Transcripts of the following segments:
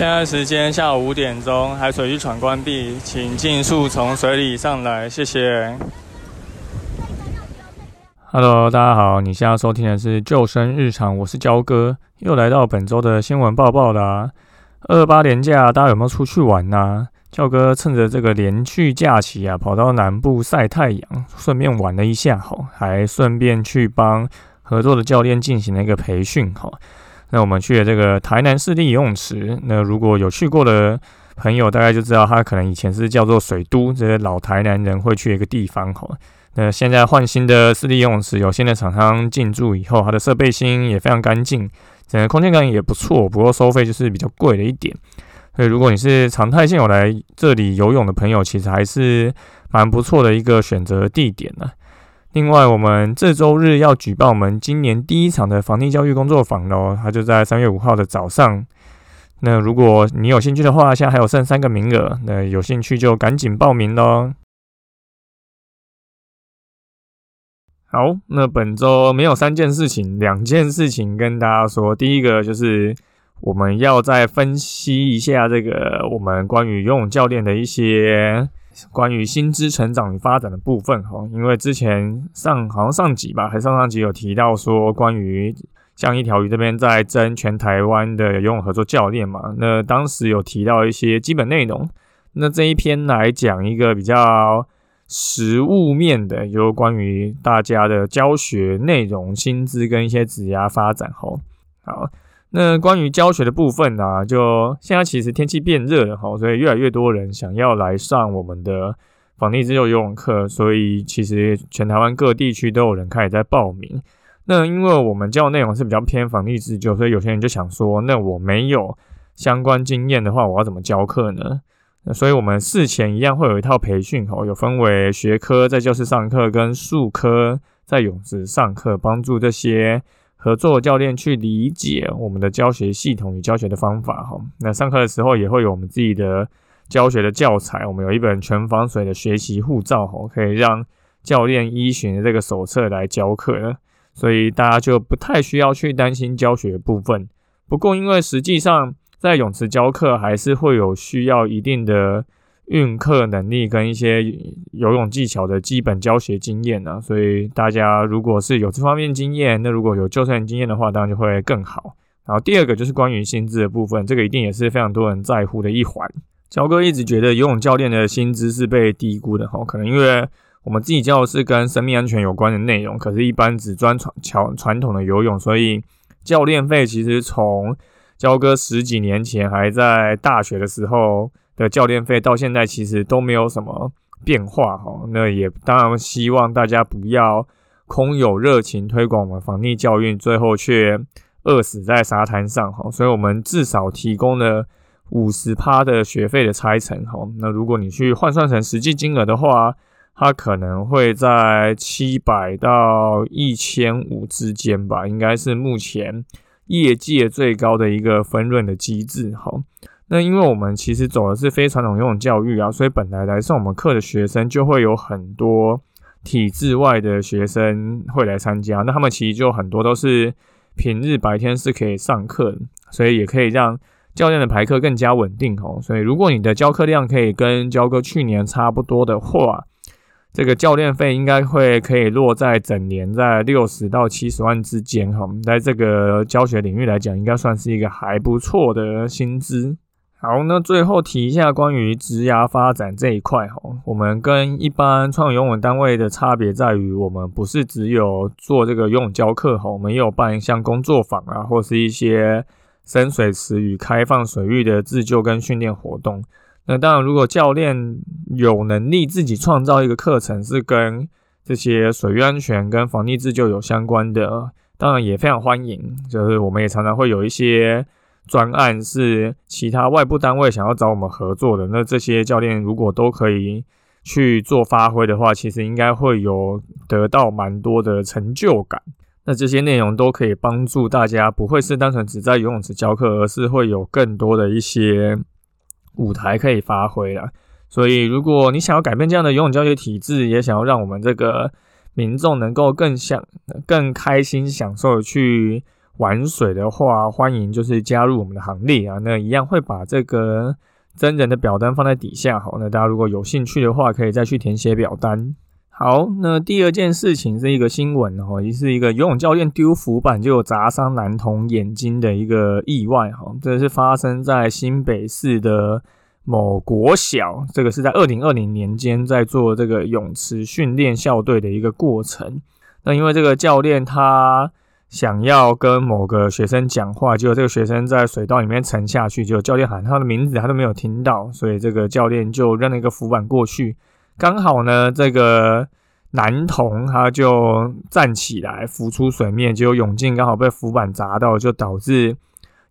现在时间下午五点钟，海水浴场关闭，请尽速从水里上来，谢谢。Hello，大家好，你现在收听的是救生日常，我是焦哥，又来到本周的新闻报报啦。二八连假，大家有没有出去玩呢？焦哥趁着这个连续假期啊，跑到南部晒太阳，顺便玩了一下，好，还顺便去帮合作的教练进行了一个培训，好。那我们去了这个台南市立游泳池。那如果有去过的朋友，大概就知道它可能以前是叫做水都，这些老台南人会去一个地方哈。那现在换新的市立游泳池，有新的厂商进驻以后，它的设备新，也非常干净，整个空间感也不错。不过收费就是比较贵了一点。所以如果你是常态性有来这里游泳的朋友，其实还是蛮不错的一个选择地点呢。另外，我们这周日要举办我们今年第一场的房地教育工作坊喽，它就在三月五号的早上。那如果你有兴趣的话，现在还有剩三个名额，那有兴趣就赶紧报名喽。好，那本周没有三件事情，两件事情跟大家说。第一个就是我们要再分析一下这个我们关于游泳教练的一些。关于薪资成长与发展的部分哈，因为之前上好像上集吧，还上上集有提到说，关于像一条鱼这边在争全台湾的游泳合作教练嘛，那当时有提到一些基本内容。那这一篇来讲一个比较实物面的，就关于大家的教学内容、薪资跟一些职涯发展哈。好。那关于教学的部分呢，就现在其实天气变热了哈，所以越来越多人想要来上我们的防溺自救游泳课，所以其实全台湾各地区都有人开始在报名。那因为我们教的内容是比较偏防溺自救，所以有些人就想说，那我没有相关经验的话，我要怎么教课呢？所以我们事前一样会有一套培训哈，有分为学科在教室上课跟术科在泳池上课，帮助这些。合作教练去理解我们的教学系统与教学的方法哈。那上课的时候也会有我们自己的教学的教材，我们有一本全防水的学习护照哈，可以让教练依循这个手册来教课的，所以大家就不太需要去担心教学部分。不过因为实际上在泳池教课还是会有需要一定的。运课能力跟一些游泳技巧的基本教学经验呢，所以大家如果是有这方面经验，那如果有救生员经验的话，当然就会更好。然后第二个就是关于薪资的部分，这个一定也是非常多人在乎的一环。焦哥一直觉得游泳教练的薪资是被低估的哈，可能因为我们自己教的是跟生命安全有关的内容，可是一般只专传传传统的游泳，所以教练费其实从焦哥十几年前还在大学的时候。的教练费到现在其实都没有什么变化哈，那也当然希望大家不要空有热情推广我们防溺教育，最后却饿死在沙滩上哈。所以我们至少提供了五十趴的学费的拆成哈。那如果你去换算成实际金额的话，它可能会在七百到一千五之间吧，应该是目前业界最高的一个分润的机制哈。那因为我们其实走的是非传统游泳教育啊，所以本来来上我们课的学生就会有很多体制外的学生会来参加。那他们其实就很多都是平日白天是可以上课，所以也可以让教练的排课更加稳定哦。所以如果你的教课量可以跟教哥去年差不多的话，这个教练费应该会可以落在整年在六十到七十万之间哈。在这个教学领域来讲，应该算是一个还不错的薪资。好，那最后提一下关于职涯发展这一块哈，我们跟一般创游泳单位的差别在于，我们不是只有做这个游泳教课哈，我们也有办像工作坊啊，或是一些深水池与开放水域的自救跟训练活动。那当然，如果教练有能力自己创造一个课程，是跟这些水域安全跟防溺自救有相关的。当然也非常欢迎，就是我们也常常会有一些专案是其他外部单位想要找我们合作的，那这些教练如果都可以去做发挥的话，其实应该会有得到蛮多的成就感。那这些内容都可以帮助大家，不会是单纯只在游泳池教课，而是会有更多的一些舞台可以发挥了。所以，如果你想要改变这样的游泳教学体制，也想要让我们这个民众能够更享、更开心、享受去玩水的话，欢迎就是加入我们的行列啊！那一样会把这个真人的表单放在底下，好，那大家如果有兴趣的话，可以再去填写表单。好，那第二件事情是一个新闻哦，也是一个游泳教练丢浮板就砸伤男童眼睛的一个意外哈，这是发生在新北市的。某国小，这个是在二零二零年间在做这个泳池训练校队的一个过程。那因为这个教练他想要跟某个学生讲话，结果这个学生在水道里面沉下去，就教练喊他的名字，他都没有听到，所以这个教练就扔了一个浮板过去，刚好呢，这个男童他就站起来浮出水面，结果泳镜刚好被浮板砸到，就导致。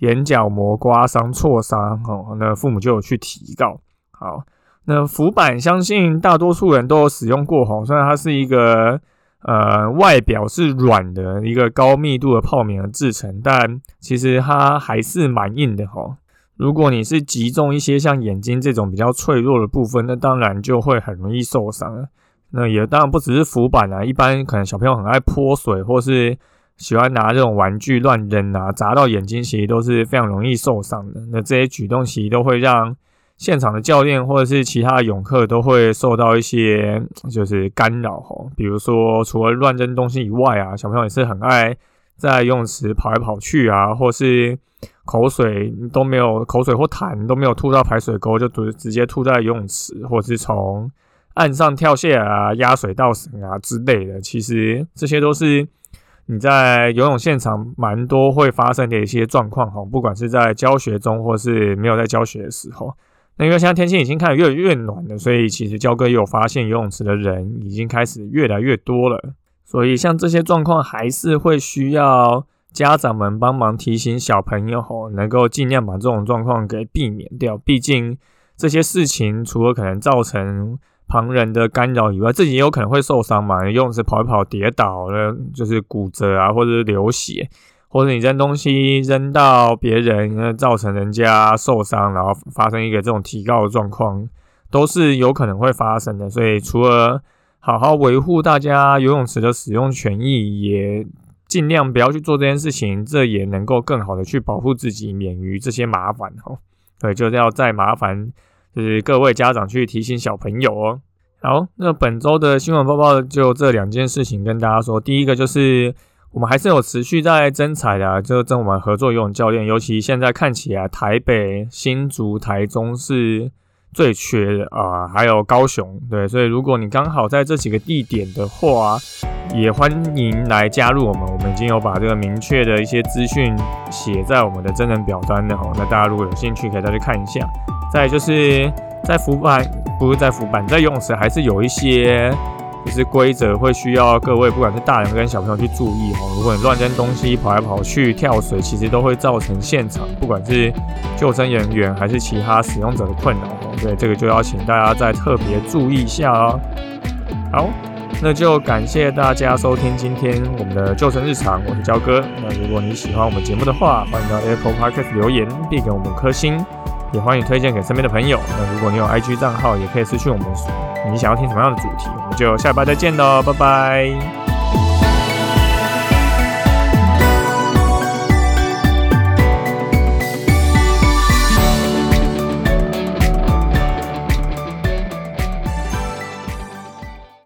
眼角膜刮伤、挫伤，哦，那父母就有去提告。好，那浮板相信大多数人都有使用过，吼，虽然它是一个呃外表是软的一个高密度的泡棉的制成，但其实它还是蛮硬的，哈。如果你是集中一些像眼睛这种比较脆弱的部分，那当然就会很容易受伤。那也当然不只是浮板啊，一般可能小朋友很爱泼水，或是。喜欢拿这种玩具乱扔啊，砸到眼睛，其实都是非常容易受伤的。那这些举动其实都会让现场的教练或者是其他的泳客都会受到一些就是干扰吼。比如说，除了乱扔东西以外啊，小朋友也是很爱在游泳池跑来跑去啊，或是口水都没有，口水或痰都没有吐到排水沟，就直直接吐在游泳池，或者是从岸上跳下啊、压水道绳啊之类的。其实这些都是。你在游泳现场蛮多会发生的一些状况哈，不管是在教学中或是没有在教学的时候，那因为现在天气已经开始越来越暖了，所以其实教哥也有发现游泳池的人已经开始越来越多了，所以像这些状况还是会需要家长们帮忙提醒小朋友，能够尽量把这种状况给避免掉，毕竟这些事情除了可能造成。旁人的干扰以外，自己也有可能会受伤嘛。游泳池跑一跑跌倒了，就是骨折啊，或者是流血，或者你扔东西扔到别人，那造成人家受伤，然后发生一个这种提高的状况，都是有可能会发生的。所以，除了好好维护大家游泳池的使用权益，也尽量不要去做这件事情，这也能够更好的去保护自己，免于这些麻烦哦。对，就是要再麻烦。就是各位家长去提醒小朋友哦。好，那本周的新闻播报就这两件事情跟大家说。第一个就是我们还是有持续在征才的，就跟我们合作游泳教练，尤其现在看起来台北、新竹、台中是最缺的啊，还有高雄。对，所以如果你刚好在这几个地点的话，也欢迎来加入我们。我们已经有把这个明确的一些资讯写在我们的真人表单的哦。那大家如果有兴趣，可以再去看一下。再就是在浮板，不是在浮板，在游泳池还是有一些就是规则会需要各位，不管是大人跟小朋友去注意哦。如果你乱扔东西、跑来跑去、跳水，其实都会造成现场不管是救生人员还是其他使用者的困扰哦。对，这个就要请大家再特别注意一下哦。好，那就感谢大家收听今天我们的救生日常，我是焦哥。那如果你喜欢我们节目的话，欢迎到 Apple Podcast 留言并给我们颗星。也欢迎推荐给身边的朋友。那如果你有 IG 账号，也可以私讯我们，你想要听什么样的主题，我们就下礼拜再见喽，拜拜。